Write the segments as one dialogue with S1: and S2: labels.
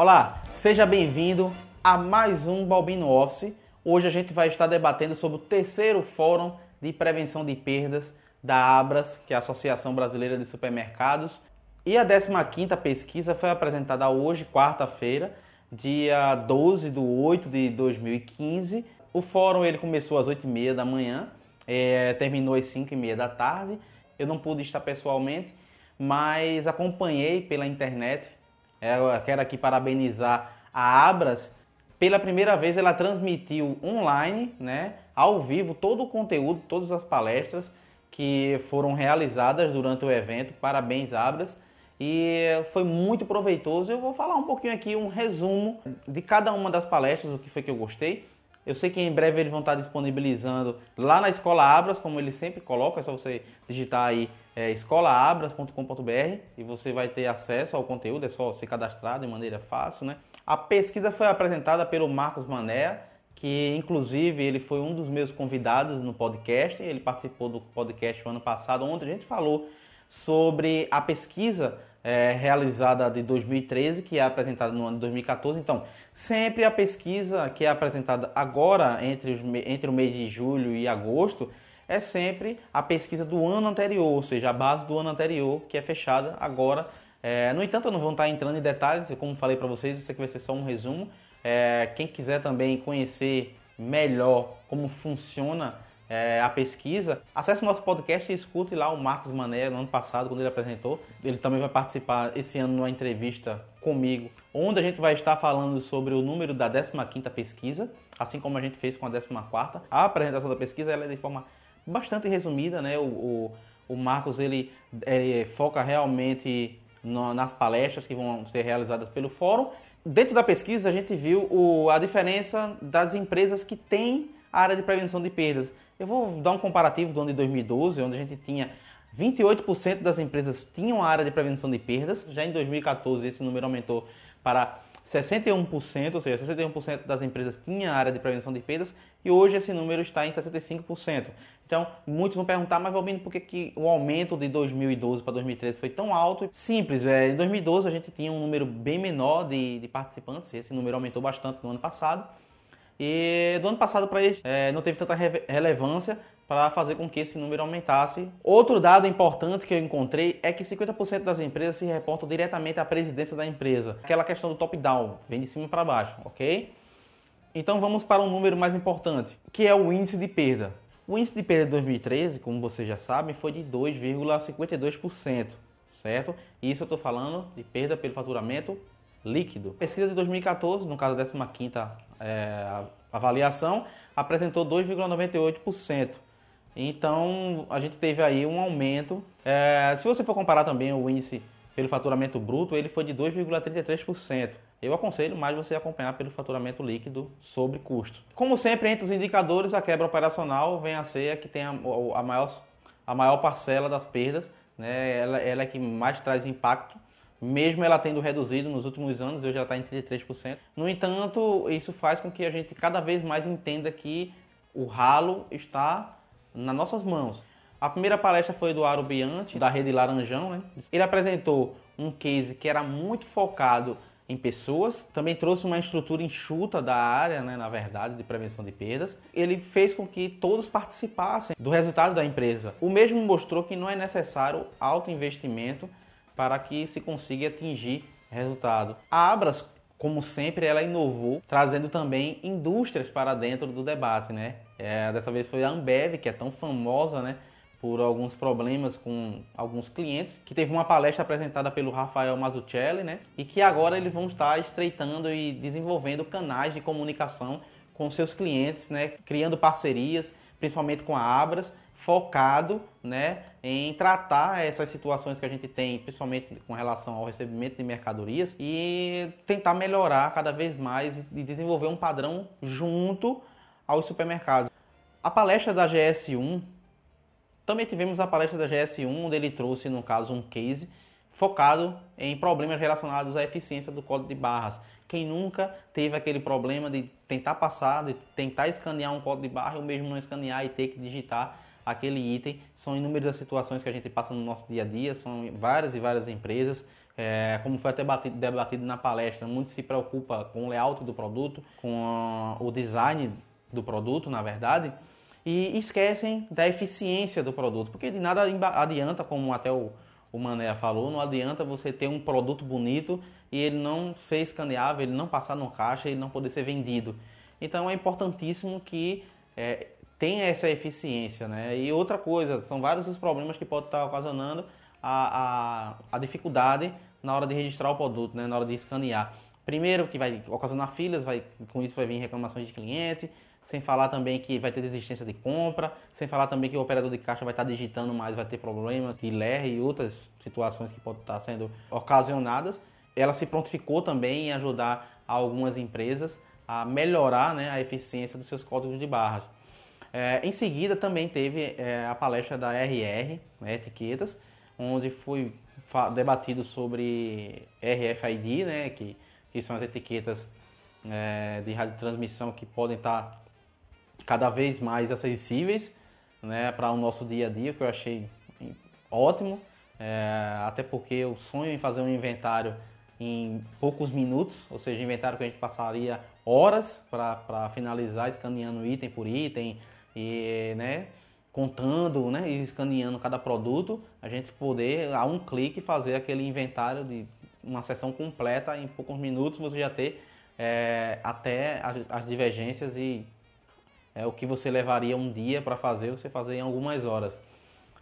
S1: Olá, seja bem-vindo a mais um Balbino Office. Hoje a gente vai estar debatendo sobre o terceiro Fórum de Prevenção de Perdas da Abras, que é a Associação Brasileira de Supermercados. E a 15ª pesquisa foi apresentada hoje, quarta-feira, dia 12 de 8 de 2015. O fórum ele começou às 8h30 da manhã, é, terminou às 5h30 da tarde. Eu não pude estar pessoalmente, mas acompanhei pela internet eu quero aqui parabenizar a Abras. Pela primeira vez ela transmitiu online, né, ao vivo, todo o conteúdo, todas as palestras que foram realizadas durante o evento. Parabéns, Abras. E foi muito proveitoso. Eu vou falar um pouquinho aqui, um resumo de cada uma das palestras, o que foi que eu gostei. Eu sei que em breve eles vão estar disponibilizando lá na Escola Abras, como eles sempre colocam, é só você digitar aí é, escolaabras.com.br e você vai ter acesso ao conteúdo, é só se cadastrar de maneira fácil, né? A pesquisa foi apresentada pelo Marcos Mané, que inclusive ele foi um dos meus convidados no podcast, ele participou do podcast no ano passado, onde a gente falou sobre a pesquisa é, realizada de 2013, que é apresentada no ano de 2014. Então, sempre a pesquisa que é apresentada agora, entre, os, entre o mês de julho e agosto, é sempre a pesquisa do ano anterior, ou seja, a base do ano anterior, que é fechada agora. É, no entanto, eu não vou estar entrando em detalhes, como falei para vocês, isso aqui vai ser só um resumo. É, quem quiser também conhecer melhor como funciona é, a pesquisa, acesse o nosso podcast e escute lá o Marcos Mané, no ano passado, quando ele apresentou. Ele também vai participar esse ano numa entrevista comigo, onde a gente vai estar falando sobre o número da 15ª pesquisa, assim como a gente fez com a 14ª. A apresentação da pesquisa ela é de forma bastante resumida, né? O, o, o Marcos, ele, ele, foca realmente no, nas palestras que vão ser realizadas pelo fórum. Dentro da pesquisa, a gente viu o, a diferença das empresas que têm a área de prevenção de perdas. Eu vou dar um comparativo do ano de 2012, onde a gente tinha 28% das empresas tinham a área de prevenção de perdas. Já em 2014 esse número aumentou para 61%, ou seja, 61% das empresas tinham a área de prevenção de perdas e hoje esse número está em 65%. Então, muitos vão perguntar, mas Valbino, por que, que o aumento de 2012 para 2013 foi tão alto? Simples, é, em 2012 a gente tinha um número bem menor de, de participantes, esse número aumentou bastante no ano passado. E do ano passado para este é, não teve tanta re relevância para fazer com que esse número aumentasse. Outro dado importante que eu encontrei é que 50% das empresas se reportam diretamente à presidência da empresa. Aquela questão do top-down, vem de cima para baixo, ok? Então vamos para um número mais importante, que é o índice de perda. O índice de perda de 2013, como vocês já sabem, foi de 2,52%, certo? Isso eu estou falando de perda pelo faturamento líquido. Pesquisa de 2014, no caso da 15ª é, avaliação, apresentou 2,98%. Então, a gente teve aí um aumento. É, se você for comparar também o índice pelo faturamento bruto, ele foi de 2,33%. Eu aconselho mais você acompanhar pelo faturamento líquido sobre custo. Como sempre, entre os indicadores, a quebra operacional vem a ser a que tem a, a maior, a maior parcela das perdas. Né? Ela, ela é que mais traz impacto mesmo ela tendo reduzido nos últimos anos, hoje ela está em 33%. No entanto, isso faz com que a gente cada vez mais entenda que o ralo está nas nossas mãos. A primeira palestra foi do Aro Biante, da Rede Laranjão. Né? Ele apresentou um case que era muito focado em pessoas, também trouxe uma estrutura enxuta da área, né, na verdade, de prevenção de perdas. Ele fez com que todos participassem do resultado da empresa. O mesmo mostrou que não é necessário alto investimento para que se consiga atingir resultado. A Abras, como sempre, ela inovou, trazendo também indústrias para dentro do debate, né? É, dessa vez foi a Ambev, que é tão famosa, né? Por alguns problemas com alguns clientes, que teve uma palestra apresentada pelo Rafael Mazzucchelli, né? E que agora eles vão estar estreitando e desenvolvendo canais de comunicação com seus clientes, né? Criando parcerias, principalmente com a Abras, focado né, em tratar essas situações que a gente tem, principalmente com relação ao recebimento de mercadorias, e tentar melhorar cada vez mais e desenvolver um padrão junto aos supermercados. A palestra da GS1, também tivemos a palestra da GS1, onde ele trouxe, no caso, um case focado em problemas relacionados à eficiência do código de barras. Quem nunca teve aquele problema de tentar passar, de tentar escanear um código de barra ou mesmo não escanear e ter que digitar aquele item. São inúmeras situações que a gente passa no nosso dia a dia, são várias e várias empresas. É, como foi até debatido, debatido na palestra, muito se preocupa com o layout do produto, com o design do produto, na verdade, e esquecem da eficiência do produto, porque de nada adianta, como até o, o Mané falou, não adianta você ter um produto bonito e ele não ser escaneável, ele não passar no caixa, ele não poder ser vendido. Então é importantíssimo que é, tenha essa eficiência. Né? E outra coisa, são vários os problemas que podem estar ocasionando a, a, a dificuldade na hora de registrar o produto, né? na hora de escanear. Primeiro que vai ocasionar filas, vai, com isso vai vir reclamações de cliente, sem falar também que vai ter desistência de compra, sem falar também que o operador de caixa vai estar digitando mais, vai ter problemas de LER e outras situações que podem estar sendo ocasionadas. Ela se prontificou também em ajudar algumas empresas a melhorar né, a eficiência dos seus códigos de barras. É, em seguida também teve é, a palestra da RR, né, Etiquetas, onde foi debatido sobre RFID, né, que, que são as etiquetas é, de radiotransmissão que podem estar cada vez mais acessíveis né, para o nosso dia a dia, que eu achei ótimo, é, até porque o sonho em fazer um inventário em poucos minutos, ou seja, inventário que a gente passaria horas para finalizar, escaneando item por item e né, contando né, e escaneando cada produto, a gente poder, a um clique, fazer aquele inventário de uma sessão completa em poucos minutos, você já ter é, até as, as, divergências e é, o que você levaria um dia para fazer, você fazer em algumas horas.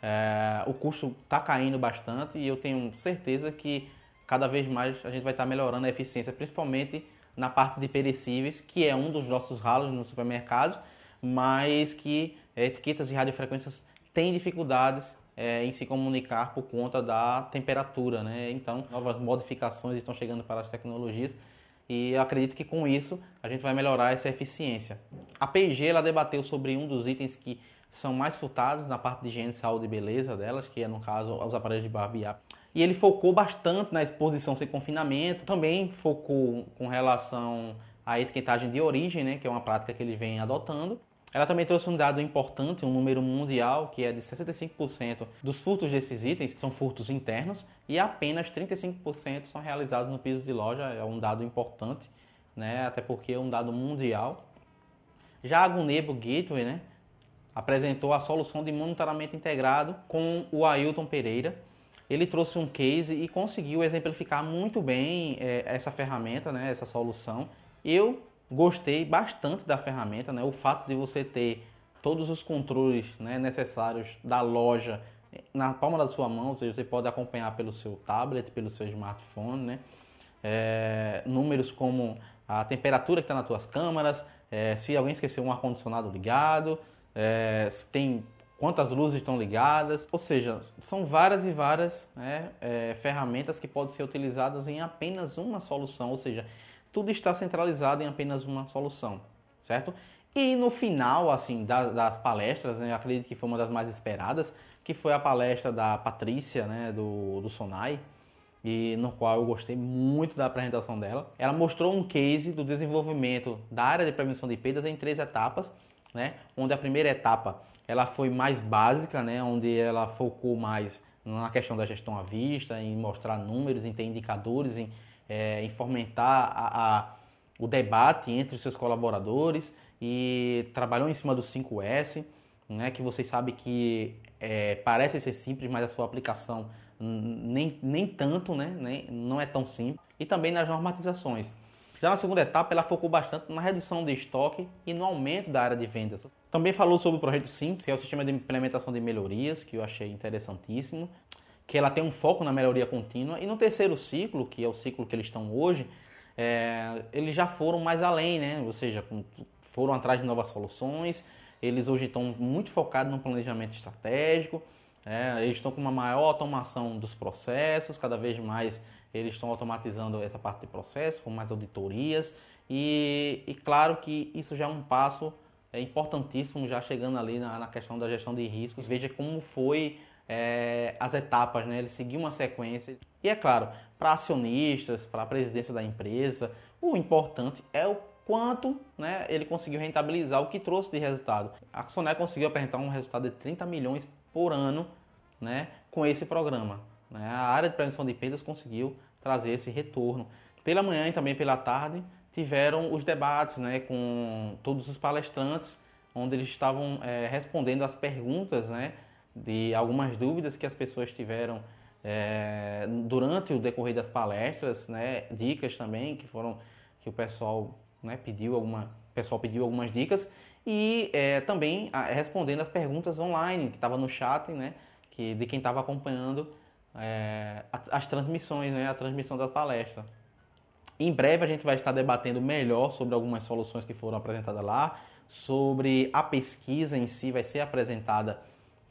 S1: É, o custo está caindo bastante e eu tenho certeza que cada vez mais a gente vai estar tá melhorando a eficiência, principalmente na parte de perecíveis, que é um dos nossos ralos no supermercado, mas que etiquetas de radiofrequências têm dificuldades é, em se comunicar por conta da temperatura, né? Então, novas modificações estão chegando para as tecnologias e eu acredito que com isso a gente vai melhorar essa eficiência. A P&G ela debateu sobre um dos itens que são mais furtados na parte de higiene, saúde e beleza delas, que é no caso os aparelhos de barbear. E ele focou bastante na exposição sem confinamento, também focou com relação à etiquetagem de origem, né, que é uma prática que ele vem adotando, ela também trouxe um dado importante, um número mundial, que é de 65% dos furtos desses itens são furtos internos e apenas 35% são realizados no piso de loja. É um dado importante, né? até porque é um dado mundial. Já a Gunebo Gateway né? apresentou a solução de monitoramento integrado com o Ailton Pereira. Ele trouxe um case e conseguiu exemplificar muito bem é, essa ferramenta, né? essa solução. Eu Gostei bastante da ferramenta, né? O fato de você ter todos os controles né, necessários da loja na palma da sua mão, ou seja, você pode acompanhar pelo seu tablet, pelo seu smartphone, né? É, números como a temperatura que está nas suas câmeras, é, se alguém esqueceu um ar-condicionado ligado, é, se tem quantas luzes estão ligadas, ou seja, são várias e várias né, ferramentas que podem ser utilizadas em apenas uma solução, ou seja, tudo está centralizado em apenas uma solução, certo? E no final, assim, das, das palestras, né, eu acredito que foi uma das mais esperadas, que foi a palestra da Patrícia, né, do, do Sonai, e no qual eu gostei muito da apresentação dela. Ela mostrou um case do desenvolvimento da área de prevenção de perdas em três etapas, né, onde a primeira etapa ela foi mais básica, né, onde ela focou mais na questão da gestão à vista, em mostrar números, em ter indicadores, em é, em fomentar a, a, o debate entre os seus colaboradores e trabalhou em cima do 5S, né, que vocês sabem que é, parece ser simples, mas a sua aplicação nem, nem tanto, né, nem, não é tão simples. E também nas normatizações. Já na segunda etapa, ela focou bastante na redução de estoque e no aumento da área de vendas. Também falou sobre o projeto SIMS, que é o sistema de implementação de melhorias, que eu achei interessantíssimo que ela tem um foco na melhoria contínua. E no terceiro ciclo, que é o ciclo que eles estão hoje, é, eles já foram mais além, né? Ou seja, foram atrás de novas soluções. Eles hoje estão muito focados no planejamento estratégico. É, eles estão com uma maior automação dos processos, cada vez mais eles estão automatizando essa parte de processo, com mais auditorias. E, e claro que isso já é um passo é, importantíssimo, já chegando ali na, na questão da gestão de riscos. Veja como foi é, as etapas, né? ele seguiu uma sequência. E é claro, para acionistas, para a presidência da empresa, o importante é o quanto né, ele conseguiu rentabilizar o que trouxe de resultado. A Soné conseguiu apresentar um resultado de 30 milhões por ano né, com esse programa. Né? A área de prevenção de perdas conseguiu trazer esse retorno. Pela manhã e também pela tarde tiveram os debates né, com todos os palestrantes, onde eles estavam é, respondendo as perguntas né, de algumas dúvidas que as pessoas tiveram é, durante o decorrer das palestras, né, dicas também que foram que o pessoal né, pediu alguma, pessoal pediu algumas dicas e é, também a, respondendo as perguntas online que estava no chat, né, que de quem estava acompanhando é, as, transmissões, né, a transmissão das palestras. Em breve a gente vai estar debatendo melhor sobre algumas soluções que foram apresentadas lá, sobre a pesquisa em si vai ser apresentada,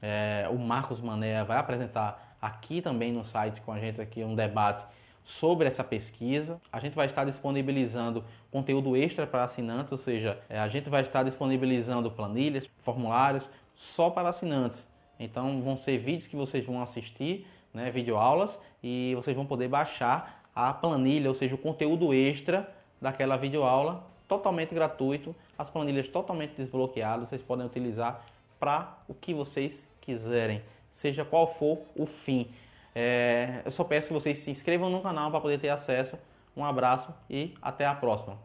S1: é, o Marcos Mané vai apresentar aqui também no site com a gente aqui um debate sobre essa pesquisa. A gente vai estar disponibilizando conteúdo extra para assinantes, ou seja, é, a gente vai estar disponibilizando planilhas, formulários só para assinantes. Então vão ser vídeos que vocês vão assistir, né, videoaulas, e vocês vão poder baixar a planilha, ou seja, o conteúdo extra daquela videoaula totalmente gratuito, as planilhas totalmente desbloqueadas, vocês podem utilizar para o que vocês quiserem, seja qual for o fim. É, eu só peço que vocês se inscrevam no canal para poder ter acesso. Um abraço e até a próxima.